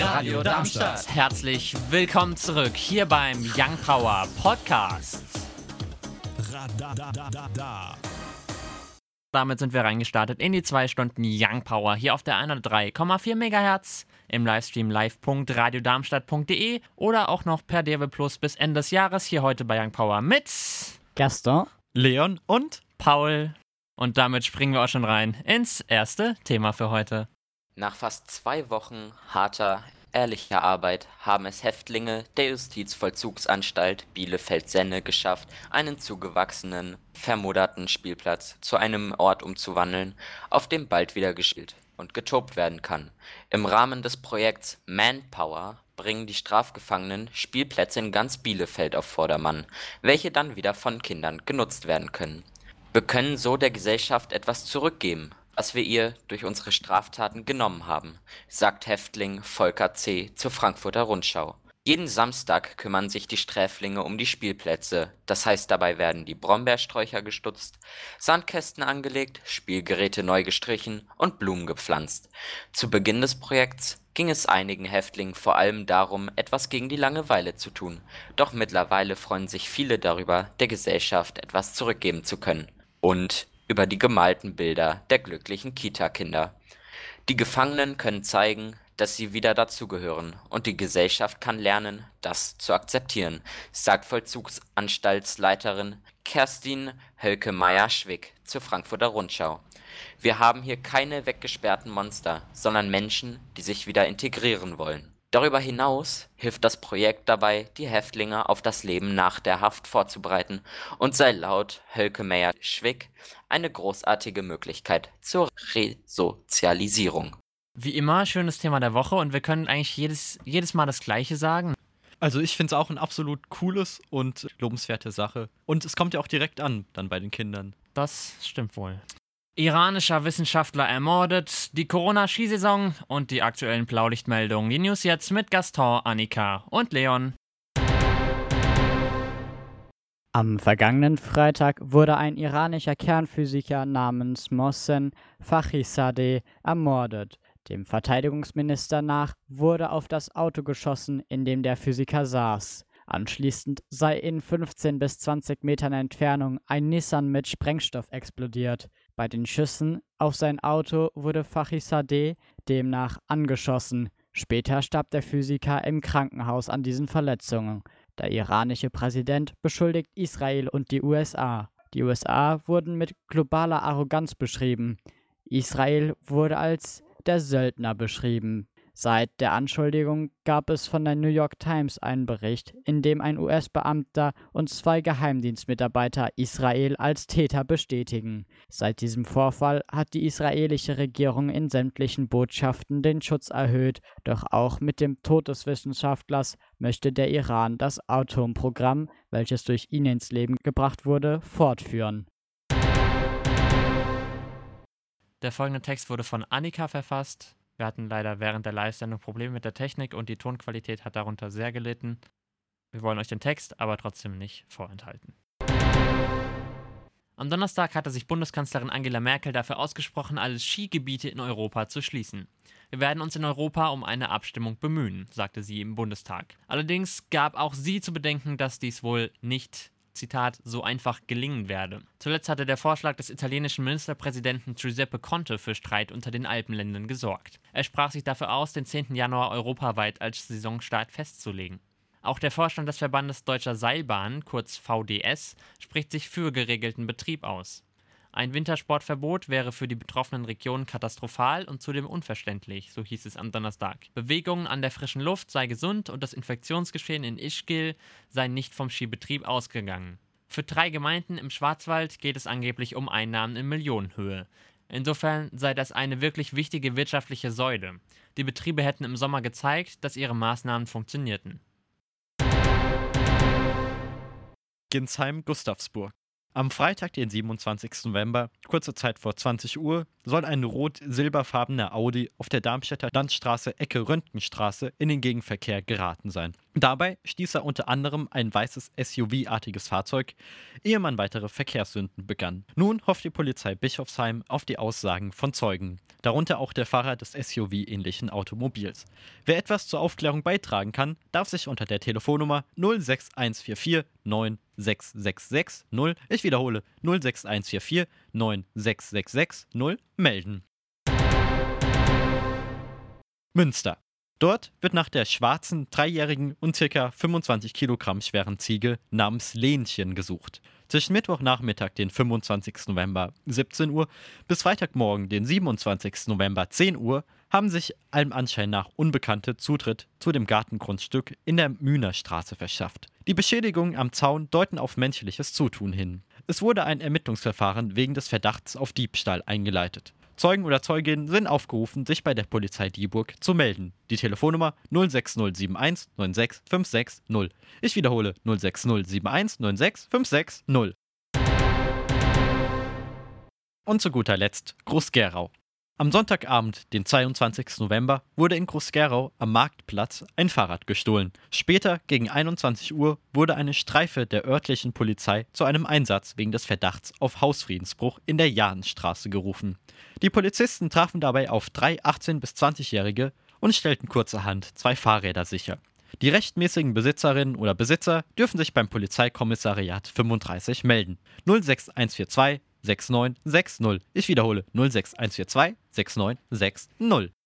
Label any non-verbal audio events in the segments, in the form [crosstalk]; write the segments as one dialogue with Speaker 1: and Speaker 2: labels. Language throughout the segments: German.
Speaker 1: Radio Darmstadt. Herzlich willkommen zurück hier beim Young Power Podcast. Damit sind wir reingestartet in die zwei Stunden Young Power hier auf der 103,4 MHz im Livestream live.radiodarmstadt.de oder auch noch per DW Plus bis Ende des Jahres hier heute bei Young Power mit
Speaker 2: Gaston,
Speaker 3: Leon und
Speaker 1: Paul. Und damit springen wir auch schon rein ins erste Thema für heute.
Speaker 4: Nach fast zwei Wochen harter, ehrlicher Arbeit haben es Häftlinge der Justizvollzugsanstalt Bielefeld-Senne geschafft, einen zugewachsenen, vermoderten Spielplatz zu einem Ort umzuwandeln, auf dem bald wieder gespielt und getobt werden kann. Im Rahmen des Projekts Manpower bringen die Strafgefangenen Spielplätze in ganz Bielefeld auf Vordermann, welche dann wieder von Kindern genutzt werden können. Wir können so der Gesellschaft etwas zurückgeben, was wir ihr durch unsere Straftaten genommen haben, sagt Häftling Volker C. zur Frankfurter Rundschau. Jeden Samstag kümmern sich die Sträflinge um die Spielplätze, das heißt dabei werden die Brombeersträucher gestutzt, Sandkästen angelegt, Spielgeräte neu gestrichen und Blumen gepflanzt. Zu Beginn des Projekts ging es einigen Häftlingen vor allem darum, etwas gegen die Langeweile zu tun, doch mittlerweile freuen sich viele darüber, der Gesellschaft etwas zurückgeben zu können. Und über die gemalten Bilder der glücklichen Kita-Kinder. Die Gefangenen können zeigen, dass sie wieder dazugehören und die Gesellschaft kann lernen, das zu akzeptieren, sagt Vollzugsanstaltsleiterin Kerstin Hölke-Meyer-Schwick zur Frankfurter Rundschau. Wir haben hier keine weggesperrten Monster, sondern Menschen, die sich wieder integrieren wollen. Darüber hinaus hilft das Projekt dabei, die Häftlinge auf das Leben nach der Haft vorzubereiten und sei laut Hölke Meyer-Schwick eine großartige Möglichkeit zur Resozialisierung.
Speaker 1: Wie immer, schönes Thema der Woche und wir können eigentlich jedes, jedes Mal das Gleiche sagen.
Speaker 3: Also ich finde es auch ein absolut cooles und lobenswerte Sache. Und es kommt ja auch direkt an, dann bei den Kindern.
Speaker 1: Das stimmt wohl. Iranischer Wissenschaftler ermordet, die Corona-Skisaison und die aktuellen Blaulichtmeldungen. Die News jetzt mit Gaston, Annika und Leon.
Speaker 2: Am vergangenen Freitag wurde ein iranischer Kernphysiker namens Mohsen Fakhrizadeh ermordet. Dem Verteidigungsminister nach wurde auf das Auto geschossen, in dem der Physiker saß. Anschließend sei in 15 bis 20 Metern Entfernung ein Nissan mit Sprengstoff explodiert. Bei den Schüssen auf sein Auto wurde Fakhrizadeh demnach angeschossen. Später starb der Physiker im Krankenhaus an diesen Verletzungen. Der iranische Präsident beschuldigt Israel und die USA. Die USA wurden mit globaler Arroganz beschrieben. Israel wurde als der Söldner beschrieben. Seit der Anschuldigung gab es von der New York Times einen Bericht, in dem ein US-Beamter und zwei Geheimdienstmitarbeiter Israel als Täter bestätigen. Seit diesem Vorfall hat die israelische Regierung in sämtlichen Botschaften den Schutz erhöht, doch auch mit dem Tod des Wissenschaftlers möchte der Iran das Atomprogramm, welches durch ihn ins Leben gebracht wurde, fortführen.
Speaker 1: Der folgende Text wurde von Annika verfasst. Wir hatten leider während der Live-Sendung Probleme mit der Technik und die Tonqualität hat darunter sehr gelitten. Wir wollen euch den Text aber trotzdem nicht vorenthalten. Am Donnerstag hatte sich Bundeskanzlerin Angela Merkel dafür ausgesprochen, alle Skigebiete in Europa zu schließen. Wir werden uns in Europa um eine Abstimmung bemühen, sagte sie im Bundestag. Allerdings gab auch sie zu bedenken, dass dies wohl nicht Zitat, so einfach gelingen werde. Zuletzt hatte der Vorschlag des italienischen Ministerpräsidenten Giuseppe Conte für Streit unter den Alpenländern gesorgt. Er sprach sich dafür aus, den 10. Januar europaweit als Saisonstart festzulegen. Auch der Vorstand des Verbandes Deutscher Seilbahnen, kurz VDS, spricht sich für geregelten Betrieb aus. Ein Wintersportverbot wäre für die betroffenen Regionen katastrophal und zudem unverständlich, so hieß es am Donnerstag. Bewegungen an der frischen Luft sei gesund und das Infektionsgeschehen in Ischgl sei nicht vom Skibetrieb ausgegangen. Für drei Gemeinden im Schwarzwald geht es angeblich um Einnahmen in Millionenhöhe. Insofern sei das eine wirklich wichtige wirtschaftliche Säule. Die Betriebe hätten im Sommer gezeigt, dass ihre Maßnahmen funktionierten.
Speaker 3: Ginsheim-Gustavsburg. Am Freitag, den 27. November, kurze Zeit vor 20 Uhr, soll ein rot-silberfarbener Audi auf der Darmstädter Landstraße Ecke Röntgenstraße in den Gegenverkehr geraten sein. Dabei stieß er unter anderem ein weißes SUV-artiges Fahrzeug, ehe man weitere Verkehrssünden begann. Nun hofft die Polizei Bischofsheim auf die Aussagen von Zeugen, darunter auch der Fahrer des SUV-ähnlichen Automobils. Wer etwas zur Aufklärung beitragen kann, darf sich unter der Telefonnummer 06144 96660, ich wiederhole 06144 96660 melden. Münster. Dort wird nach der schwarzen, dreijährigen und ca. 25 Kilogramm schweren Ziege namens Lenchen gesucht. Zwischen Mittwochnachmittag, den 25. November 17 Uhr, bis Freitagmorgen, den 27. November 10 Uhr, haben sich allem Anschein nach Unbekannte Zutritt zu dem Gartengrundstück in der Mühnerstraße verschafft. Die Beschädigungen am Zaun deuten auf menschliches Zutun hin. Es wurde ein Ermittlungsverfahren wegen des Verdachts auf Diebstahl eingeleitet. Zeugen oder Zeuginnen sind aufgerufen, sich bei der Polizei Dieburg zu melden. Die Telefonnummer 06071 96560. Ich wiederhole 06071 96560. Und zu guter Letzt Groß-Gerau. Am Sonntagabend, den 22. November, wurde in Groß-Gerau am Marktplatz ein Fahrrad gestohlen. Später, gegen 21 Uhr, wurde eine Streife der örtlichen Polizei zu einem Einsatz wegen des Verdachts auf Hausfriedensbruch in der Jahnstraße gerufen. Die Polizisten trafen dabei auf drei 18- bis 20-Jährige und stellten kurzerhand zwei Fahrräder sicher. Die rechtmäßigen Besitzerinnen oder Besitzer dürfen sich beim Polizeikommissariat 35 melden. 06142 6960. Ich wiederhole 06142 6960.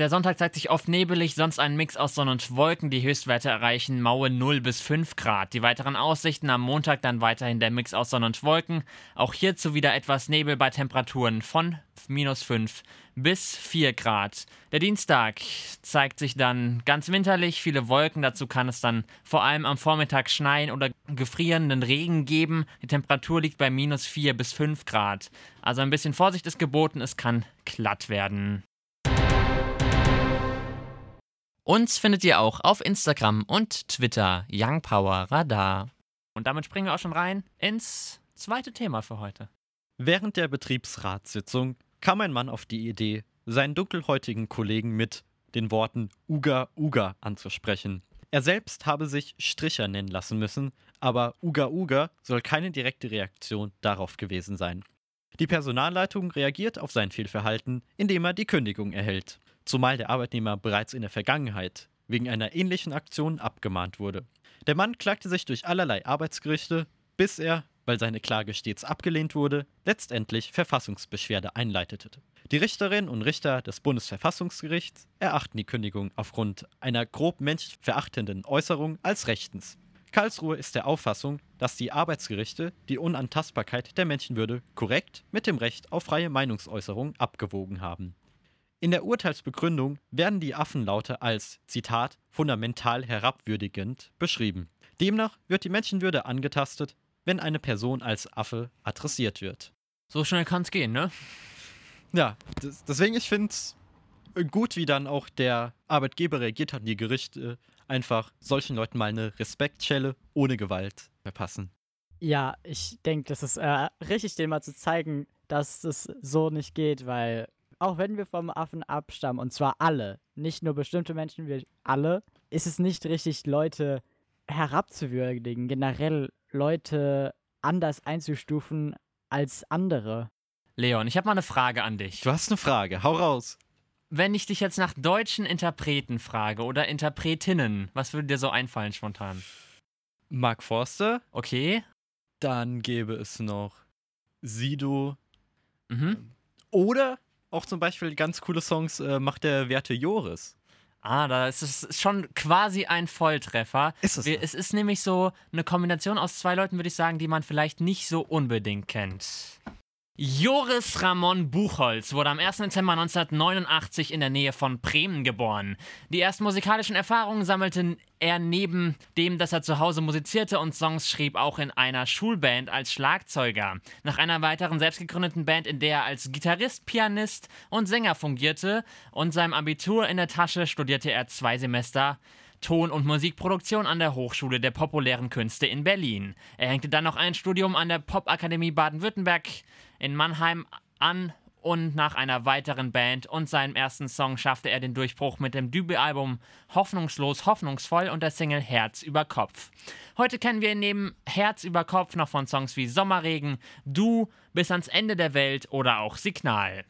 Speaker 1: Der Sonntag zeigt sich oft nebelig, sonst ein Mix aus Sonne und Wolken. Die Höchstwerte erreichen maue 0 bis 5 Grad. Die weiteren Aussichten am Montag dann weiterhin der Mix aus Sonne und Wolken. Auch hierzu wieder etwas Nebel bei Temperaturen von minus 5 bis 4 Grad. Der Dienstag zeigt sich dann ganz winterlich, viele Wolken. Dazu kann es dann vor allem am Vormittag schneien oder gefrierenden Regen geben. Die Temperatur liegt bei minus 4 bis 5 Grad. Also ein bisschen Vorsicht ist geboten, es kann glatt werden. Uns findet ihr auch auf Instagram und Twitter Young Power Radar. Und damit springen wir auch schon rein ins zweite Thema für heute.
Speaker 3: Während der Betriebsratssitzung kam ein Mann auf die Idee, seinen dunkelhäutigen Kollegen mit den Worten Uga Uga anzusprechen. Er selbst habe sich Stricher nennen lassen müssen, aber Uga Uga soll keine direkte Reaktion darauf gewesen sein. Die Personalleitung reagiert auf sein Fehlverhalten, indem er die Kündigung erhält zumal der Arbeitnehmer bereits in der Vergangenheit wegen einer ähnlichen Aktion abgemahnt wurde. Der Mann klagte sich durch allerlei Arbeitsgerichte, bis er, weil seine Klage stets abgelehnt wurde, letztendlich Verfassungsbeschwerde einleitete. Die Richterinnen und Richter des Bundesverfassungsgerichts erachten die Kündigung aufgrund einer grob menschverachtenden Äußerung als rechtens. Karlsruhe ist der Auffassung, dass die Arbeitsgerichte die Unantastbarkeit der Menschenwürde korrekt mit dem Recht auf freie Meinungsäußerung abgewogen haben. In der Urteilsbegründung werden die Affenlaute als, Zitat, fundamental herabwürdigend beschrieben. Demnach wird die Menschenwürde angetastet, wenn eine Person als Affe adressiert wird.
Speaker 1: So schnell kann es gehen, ne?
Speaker 3: Ja, deswegen, ich finde es gut, wie dann auch der Arbeitgeber reagiert hat, die Gerichte einfach solchen Leuten mal eine Respektschelle ohne Gewalt verpassen.
Speaker 2: Ja, ich denke, das ist äh, richtig, dem mal zu zeigen, dass es so nicht geht, weil auch wenn wir vom Affen abstammen, und zwar alle, nicht nur bestimmte Menschen, wir alle, ist es nicht richtig, Leute herabzuwürdigen, generell Leute anders einzustufen als andere.
Speaker 1: Leon, ich habe mal eine Frage an dich.
Speaker 3: Du hast eine Frage, hau raus.
Speaker 1: Wenn ich dich jetzt nach deutschen Interpreten frage oder Interpretinnen, was würde dir so einfallen spontan?
Speaker 3: Mark Forster.
Speaker 1: Okay.
Speaker 3: Dann gäbe es noch Sido.
Speaker 1: Mhm.
Speaker 3: Oder auch zum Beispiel ganz coole Songs äh, macht der Werte Joris.
Speaker 1: Ah, da ist es schon quasi ein Volltreffer.
Speaker 3: Ist es?
Speaker 1: Es ist nämlich so eine Kombination aus zwei Leuten, würde ich sagen, die man vielleicht nicht so unbedingt kennt. Joris Ramon Buchholz wurde am 1. Dezember 1989 in der Nähe von Bremen geboren. Die ersten musikalischen Erfahrungen sammelte er neben dem, dass er zu Hause musizierte und Songs schrieb, auch in einer Schulband als Schlagzeuger. Nach einer weiteren selbstgegründeten Band, in der er als Gitarrist, Pianist und Sänger fungierte und seinem Abitur in der Tasche studierte er zwei Semester Ton- und Musikproduktion an der Hochschule der populären Künste in Berlin. Er hängte dann noch ein Studium an der Popakademie Baden-Württemberg in Mannheim an und nach einer weiteren Band und seinem ersten Song schaffte er den Durchbruch mit dem Debütalbum Hoffnungslos, Hoffnungsvoll und der Single Herz über Kopf. Heute kennen wir neben Herz über Kopf noch von Songs wie Sommerregen, Du, Bis ans Ende der Welt oder auch Signal.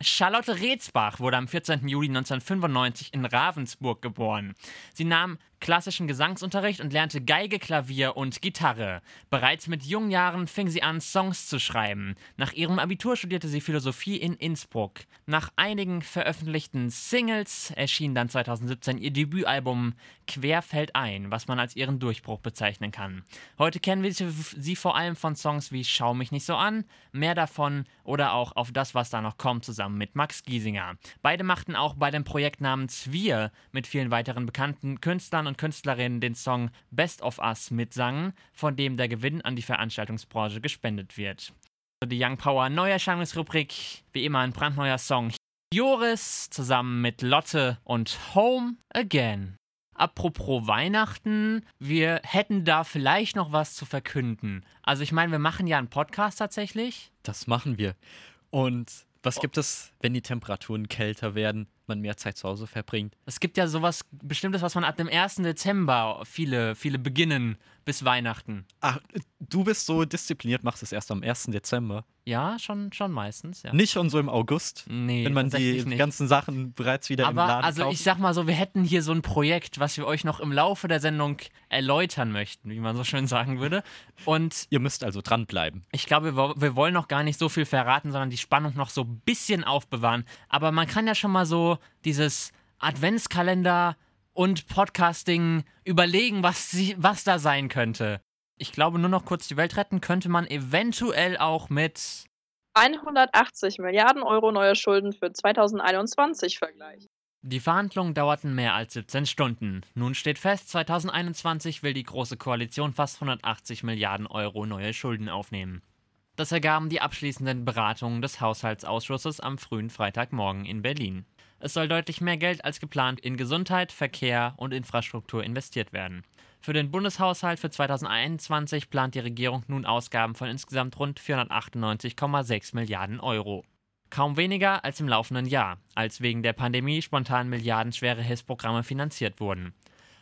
Speaker 1: Charlotte Retzbach wurde am 14. Juli 1995 in Ravensburg geboren. Sie nahm klassischen Gesangsunterricht und lernte Geige, Klavier und Gitarre. Bereits mit jungen Jahren fing sie an, Songs zu schreiben. Nach ihrem Abitur studierte sie Philosophie in Innsbruck. Nach einigen veröffentlichten Singles erschien dann 2017 ihr Debütalbum Querfeld ein, was man als ihren Durchbruch bezeichnen kann. Heute kennen wir sie vor allem von Songs wie Schau mich nicht so an, Mehr davon oder auch Auf das, was da noch kommt, zusammen mit Max Giesinger. Beide machten auch bei dem Projekt namens Wir mit vielen weiteren bekannten Künstlern und und Künstlerinnen den Song Best of Us mitsangen, von dem der Gewinn an die Veranstaltungsbranche gespendet wird. Die Young Power Neuerscheinungsrubrik, wie immer ein brandneuer Song. Joris zusammen mit Lotte und Home Again. Apropos Weihnachten, wir hätten da vielleicht noch was zu verkünden. Also ich meine, wir machen ja einen Podcast tatsächlich.
Speaker 3: Das machen wir. Und was gibt es, wenn die Temperaturen kälter werden? Man mehr Zeit zu Hause verbringt.
Speaker 1: Es gibt ja sowas Bestimmtes, was man ab dem 1. Dezember viele, viele beginnen bis Weihnachten.
Speaker 3: Ach, du bist so diszipliniert, machst es erst am 1. Dezember.
Speaker 1: Ja, schon, schon meistens, ja.
Speaker 3: Nicht schon so im August,
Speaker 1: nee,
Speaker 3: wenn man die
Speaker 1: nicht.
Speaker 3: ganzen Sachen bereits wieder
Speaker 1: Aber
Speaker 3: im Laden
Speaker 1: also
Speaker 3: kauft.
Speaker 1: ich sag mal so, wir hätten hier so ein Projekt, was wir euch noch im Laufe der Sendung erläutern möchten, wie man so schön sagen würde. Und
Speaker 3: Ihr müsst also dranbleiben.
Speaker 1: ich glaube, wir, wir wollen noch gar nicht so viel verraten, sondern die Spannung noch so ein bisschen aufbewahren. Aber man kann ja schon mal so dieses Adventskalender und Podcasting überlegen, was, sie, was da sein könnte. Ich glaube, nur noch kurz die Welt retten könnte man eventuell auch mit
Speaker 5: 180 Milliarden Euro neue Schulden für 2021 vergleichen.
Speaker 1: Die Verhandlungen dauerten mehr als 17 Stunden. Nun steht fest, 2021 will die Große Koalition fast 180 Milliarden Euro neue Schulden aufnehmen. Das ergaben die abschließenden Beratungen des Haushaltsausschusses am frühen Freitagmorgen in Berlin. Es soll deutlich mehr Geld als geplant in Gesundheit, Verkehr und Infrastruktur investiert werden. Für den Bundeshaushalt für 2021 plant die Regierung nun Ausgaben von insgesamt rund 498,6 Milliarden Euro. Kaum weniger als im laufenden Jahr, als wegen der Pandemie spontan milliardenschwere Hilfsprogramme finanziert wurden.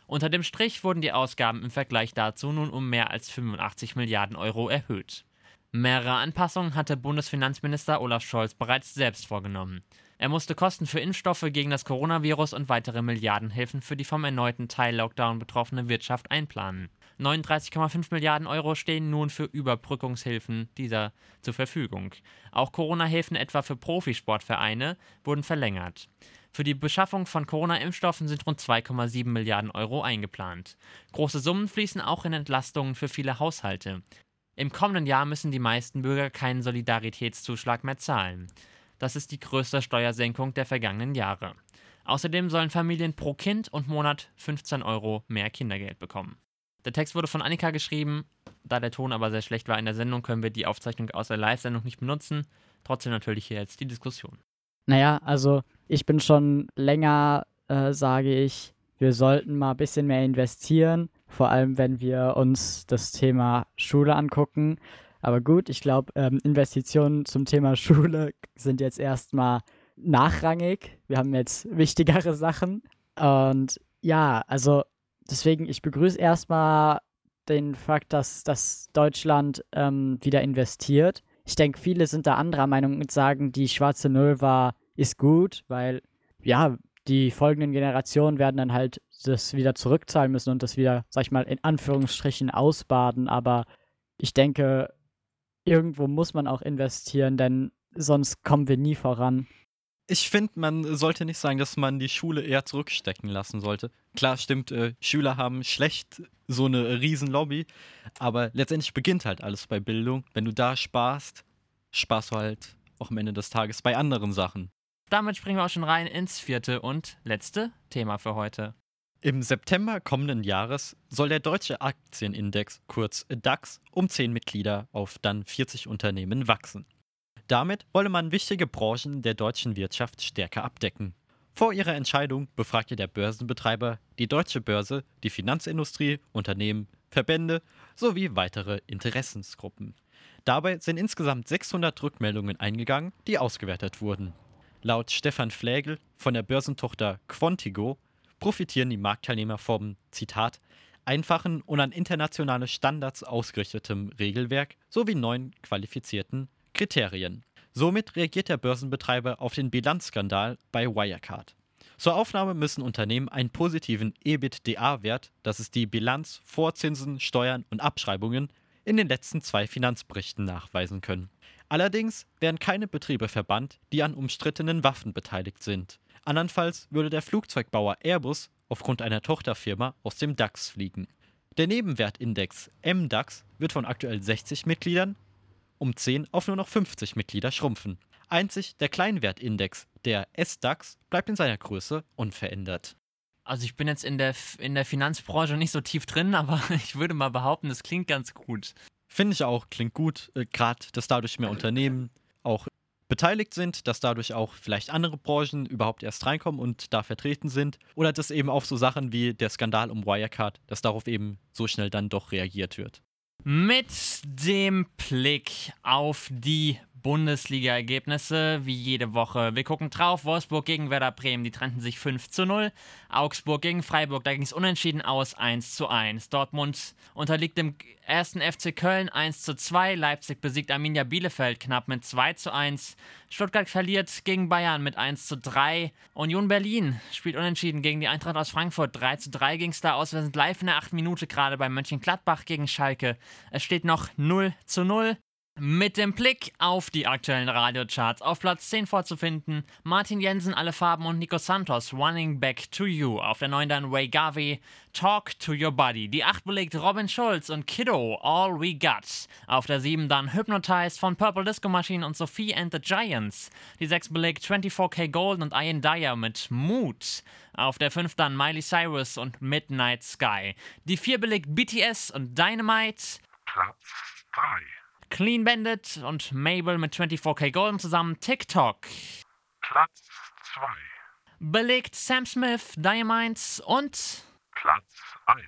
Speaker 1: Unter dem Strich wurden die Ausgaben im Vergleich dazu nun um mehr als 85 Milliarden Euro erhöht. Mehrere Anpassungen hatte Bundesfinanzminister Olaf Scholz bereits selbst vorgenommen. Er musste Kosten für Impfstoffe gegen das Coronavirus und weitere Milliardenhilfen für die vom erneuten Teil-Lockdown betroffene Wirtschaft einplanen. 39,5 Milliarden Euro stehen nun für Überbrückungshilfen dieser zur Verfügung. Auch Corona-Hilfen etwa für Profisportvereine wurden verlängert. Für die Beschaffung von Corona-Impfstoffen sind rund 2,7 Milliarden Euro eingeplant. Große Summen fließen auch in Entlastungen für viele Haushalte. Im kommenden Jahr müssen die meisten Bürger keinen Solidaritätszuschlag mehr zahlen. Das ist die größte Steuersenkung der vergangenen Jahre. Außerdem sollen Familien pro Kind und Monat 15 Euro mehr Kindergeld bekommen. Der Text wurde von Annika geschrieben. Da der Ton aber sehr schlecht war in der Sendung, können wir die Aufzeichnung aus der Live-Sendung nicht benutzen. Trotzdem natürlich hier jetzt die Diskussion.
Speaker 2: Naja, also ich bin schon länger, äh, sage ich, wir sollten mal ein bisschen mehr investieren, vor allem wenn wir uns das Thema Schule angucken. Aber gut, ich glaube, ähm, Investitionen zum Thema [laughs] Schule sind jetzt erstmal nachrangig. Wir haben jetzt wichtigere Sachen. Und ja, also deswegen, ich begrüße erstmal den Fakt, dass, dass Deutschland ähm, wieder investiert. Ich denke, viele sind da anderer Meinung und sagen, die schwarze Null war, ist gut, weil ja, die folgenden Generationen werden dann halt das wieder zurückzahlen müssen und das wieder, sag ich mal, in Anführungsstrichen ausbaden. Aber ich denke, irgendwo muss man auch investieren, denn sonst kommen wir nie voran.
Speaker 3: Ich finde, man sollte nicht sagen, dass man die Schule eher zurückstecken lassen sollte. Klar, stimmt, äh, Schüler haben schlecht so eine Riesenlobby, aber letztendlich beginnt halt alles bei Bildung. Wenn du da sparst, sparst du halt auch am Ende des Tages bei anderen Sachen.
Speaker 1: Damit springen wir auch schon rein ins vierte und letzte Thema für heute.
Speaker 3: Im September kommenden Jahres soll der deutsche Aktienindex, kurz DAX, um 10 Mitglieder auf dann 40 Unternehmen wachsen. Damit wolle man wichtige Branchen der deutschen Wirtschaft stärker abdecken. Vor ihrer Entscheidung befragte der Börsenbetreiber die deutsche Börse, die Finanzindustrie, Unternehmen, Verbände sowie weitere Interessensgruppen. Dabei sind insgesamt 600 Rückmeldungen eingegangen, die ausgewertet wurden. Laut Stefan Flägel von der Börsentochter Quantigo profitieren die Marktteilnehmer vom, Zitat, einfachen und an internationale Standards ausgerichtetem Regelwerk sowie neuen qualifizierten Kriterien. Somit reagiert der Börsenbetreiber auf den Bilanzskandal bei Wirecard. Zur Aufnahme müssen Unternehmen einen positiven EBITDA-Wert, das ist die Bilanz vor Zinsen, Steuern und Abschreibungen, in den letzten zwei Finanzberichten nachweisen können. Allerdings werden keine Betriebe verbannt, die an umstrittenen Waffen beteiligt sind. Andernfalls würde der Flugzeugbauer Airbus aufgrund einer Tochterfirma aus dem DAX fliegen. Der Nebenwertindex MDAX wird von aktuell 60 Mitgliedern um 10 auf nur noch 50 Mitglieder schrumpfen. Einzig der Kleinwertindex, der SDAX, bleibt in seiner Größe unverändert.
Speaker 1: Also ich bin jetzt in der, in der Finanzbranche nicht so tief drin, [laughs] aber ich würde mal behaupten, es klingt ganz gut.
Speaker 3: Finde ich auch, klingt gut. Äh, Gerade, dass dadurch mehr Unternehmen beteiligt sind, dass dadurch auch vielleicht andere Branchen überhaupt erst reinkommen und da vertreten sind. Oder dass eben auch so Sachen wie der Skandal um Wirecard, dass darauf eben so schnell dann doch reagiert wird.
Speaker 1: Mit dem Blick auf die Bundesliga-Ergebnisse, wie jede Woche. Wir gucken drauf. Wolfsburg gegen Werder Bremen, die trennten sich 5 zu 0. Augsburg gegen Freiburg, da ging es unentschieden aus 1 zu 1. Dortmund unterliegt dem ersten FC Köln 1 zu 2. Leipzig besiegt Arminia Bielefeld knapp mit 2 zu 1. Stuttgart verliert gegen Bayern mit 1 zu 3. Union Berlin spielt unentschieden gegen die Eintracht aus Frankfurt. 3 zu 3 ging es da aus. Wir sind live in der 8 Minute gerade bei Mönchengladbach gegen Schalke. Es steht noch 0 zu 0. Mit dem Blick auf die aktuellen Radiocharts auf Platz 10 vorzufinden, Martin Jensen, Alle Farben und Nico Santos, Running Back to You. Auf der 9 dann Way Garvey, Talk to Your Body. Die 8 belegt Robin Schulz und Kiddo, All We Got. Auf der 7 dann Hypnotized von Purple Disco Machine und Sophie and the Giants. Die 6 belegt 24K Gold und Ian Dyer mit Mood. Auf der 5 dann Miley Cyrus und Midnight Sky. Die 4 belegt BTS und Dynamite.
Speaker 6: Platz 3.
Speaker 1: Clean Bandit und Mabel mit 24K Golden zusammen TikTok.
Speaker 6: Platz 2.
Speaker 1: Belegt Sam Smith, Diamonds und
Speaker 6: Platz 1.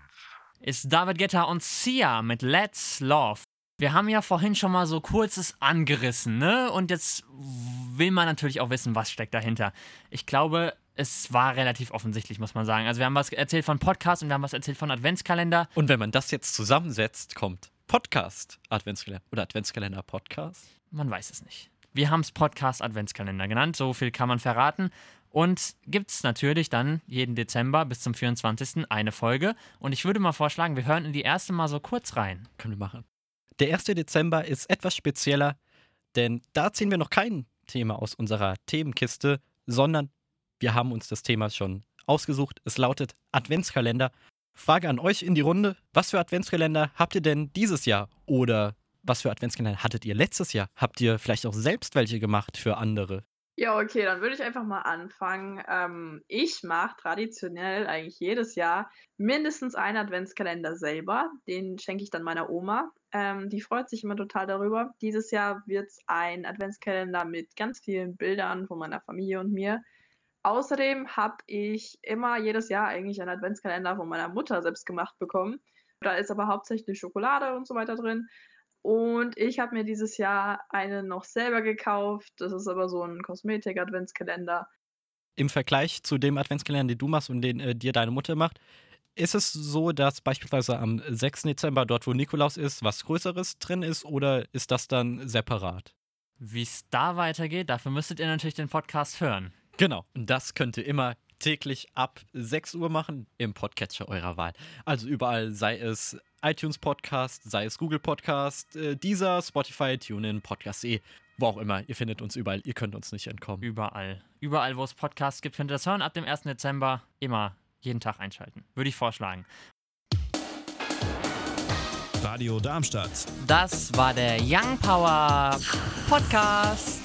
Speaker 1: ist David Guetta und Sia mit Let's Love. Wir haben ja vorhin schon mal so kurzes angerissen, ne? Und jetzt will man natürlich auch wissen, was steckt dahinter. Ich glaube, es war relativ offensichtlich, muss man sagen. Also wir haben was erzählt von Podcast und wir haben was erzählt von Adventskalender.
Speaker 3: Und wenn man das jetzt zusammensetzt, kommt Podcast Adventskalender oder Adventskalender Podcast.
Speaker 1: Man weiß es nicht. Wir haben es Podcast Adventskalender genannt, so viel kann man verraten. Und gibt es natürlich dann jeden Dezember bis zum 24. eine Folge. Und ich würde mal vorschlagen, wir hören in die erste mal so kurz rein.
Speaker 3: Können wir machen. Der 1. Dezember ist etwas spezieller, denn da ziehen wir noch kein Thema aus unserer Themenkiste, sondern wir haben uns das Thema schon ausgesucht. Es lautet Adventskalender. Frage an euch in die Runde. Was für Adventskalender habt ihr denn dieses Jahr? Oder was für Adventskalender hattet ihr letztes Jahr? Habt ihr vielleicht auch selbst welche gemacht für andere?
Speaker 5: Ja, okay, dann würde ich einfach mal anfangen. Ähm, ich mache traditionell eigentlich jedes Jahr mindestens einen Adventskalender selber. Den schenke ich dann meiner Oma. Ähm, die freut sich immer total darüber. Dieses Jahr wird es ein Adventskalender mit ganz vielen Bildern von meiner Familie und mir. Außerdem habe ich immer jedes Jahr eigentlich einen Adventskalender von meiner Mutter selbst gemacht bekommen. Da ist aber hauptsächlich Schokolade und so weiter drin. Und ich habe mir dieses Jahr einen noch selber gekauft. Das ist aber so ein Kosmetik-Adventskalender.
Speaker 3: Im Vergleich zu dem Adventskalender, den du machst und den äh, dir deine Mutter macht, ist es so, dass beispielsweise am 6. Dezember, dort wo Nikolaus ist, was Größeres drin ist oder ist das dann separat?
Speaker 1: Wie es da weitergeht, dafür müsstet ihr natürlich den Podcast hören.
Speaker 3: Genau. Und das könnt ihr immer täglich ab 6 Uhr machen im Podcatcher eurer Wahl. Also überall, sei es iTunes Podcast, sei es Google Podcast, äh, Deezer, Spotify, TuneIn, Podcast.de, wo auch immer. Ihr findet uns überall. Ihr könnt uns nicht entkommen.
Speaker 1: Überall. Überall, wo es Podcasts gibt, könnt ihr das hören. Ab dem 1. Dezember immer jeden Tag einschalten. Würde ich vorschlagen.
Speaker 6: Radio Darmstadt.
Speaker 1: Das war der Young Power Podcast.